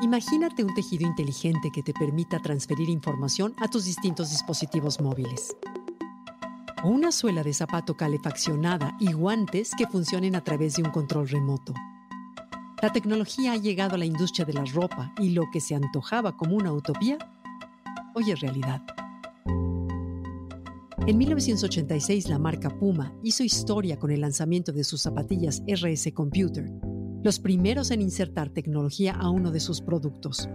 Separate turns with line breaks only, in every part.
Imagínate un tejido inteligente que te permita transferir información a tus distintos dispositivos móviles. O una suela de zapato calefaccionada y guantes que funcionen a través de un control remoto. La tecnología ha llegado a la industria de la ropa y lo que se antojaba como una utopía, hoy es realidad. En 1986 la marca Puma hizo historia con el lanzamiento de sus zapatillas RS Computer, los primeros en insertar tecnología a uno de sus productos.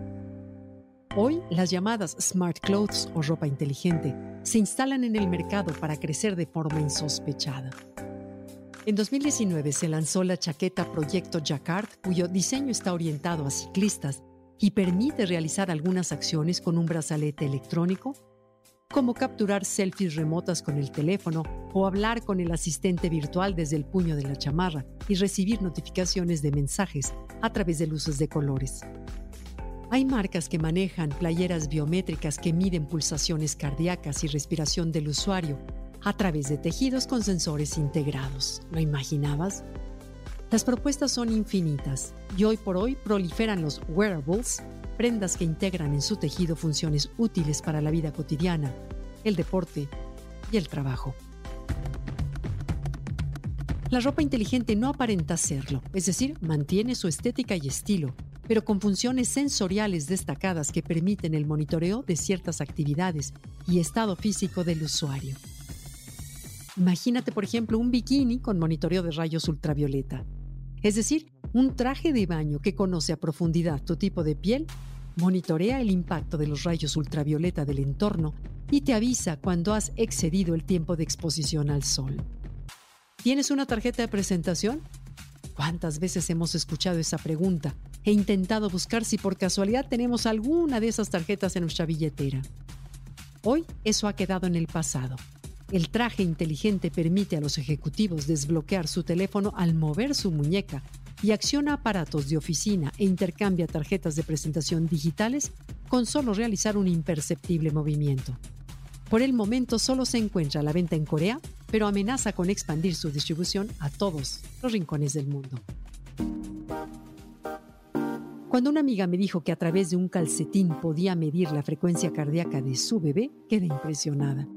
Hoy, las llamadas smart clothes o ropa inteligente se instalan en el mercado para crecer de forma insospechada. En 2019 se lanzó la chaqueta Proyecto Jacquard, cuyo diseño está orientado a ciclistas y permite realizar algunas acciones con un brazalete electrónico como capturar selfies remotas con el teléfono o hablar con el asistente virtual desde el puño de la chamarra y recibir notificaciones de mensajes a través de luces de colores. Hay marcas que manejan playeras biométricas que miden pulsaciones cardíacas y respiración del usuario a través de tejidos con sensores integrados. ¿Lo imaginabas? Las propuestas son infinitas y hoy por hoy proliferan los wearables prendas que integran en su tejido funciones útiles para la vida cotidiana, el deporte y el trabajo. La ropa inteligente no aparenta serlo, es decir, mantiene su estética y estilo, pero con funciones sensoriales destacadas que permiten el monitoreo de ciertas actividades y estado físico del usuario. Imagínate, por ejemplo, un bikini con monitoreo de rayos ultravioleta, es decir, un traje de baño que conoce a profundidad tu tipo de piel, monitorea el impacto de los rayos ultravioleta del entorno y te avisa cuando has excedido el tiempo de exposición al sol. ¿Tienes una tarjeta de presentación? ¿Cuántas veces hemos escuchado esa pregunta e intentado buscar si por casualidad tenemos alguna de esas tarjetas en nuestra billetera? Hoy eso ha quedado en el pasado. El traje inteligente permite a los ejecutivos desbloquear su teléfono al mover su muñeca y acciona aparatos de oficina e intercambia tarjetas de presentación digitales con solo realizar un imperceptible movimiento. Por el momento solo se encuentra a la venta en Corea, pero amenaza con expandir su distribución a todos los rincones del mundo. Cuando una amiga me dijo que a través de un calcetín podía medir la frecuencia cardíaca de su bebé, quedé impresionada.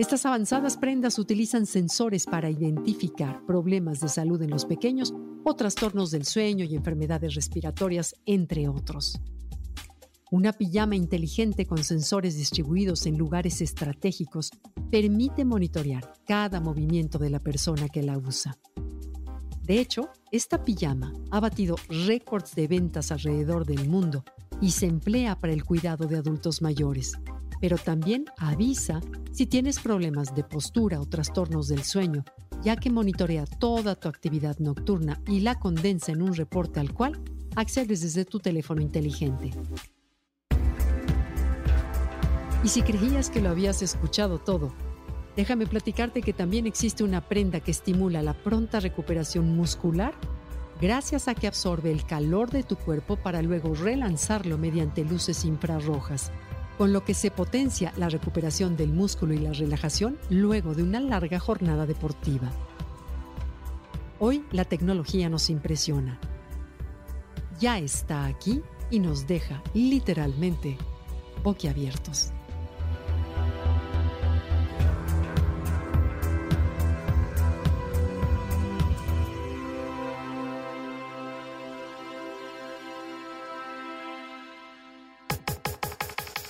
Estas avanzadas prendas utilizan sensores para identificar problemas de salud en los pequeños o trastornos del sueño y enfermedades respiratorias, entre otros. Una pijama inteligente con sensores distribuidos en lugares estratégicos permite monitorear cada movimiento de la persona que la usa. De hecho, esta pijama ha batido récords de ventas alrededor del mundo y se emplea para el cuidado de adultos mayores, pero también avisa si tienes problemas de postura o trastornos del sueño ya que monitorea toda tu actividad nocturna y la condensa en un reporte al cual accedes desde tu teléfono inteligente. Y si creías que lo habías escuchado todo, déjame platicarte que también existe una prenda que estimula la pronta recuperación muscular gracias a que absorbe el calor de tu cuerpo para luego relanzarlo mediante luces infrarrojas con lo que se potencia la recuperación del músculo y la relajación luego de una larga jornada deportiva. Hoy la tecnología nos impresiona. Ya está aquí y nos deja literalmente boquiabiertos.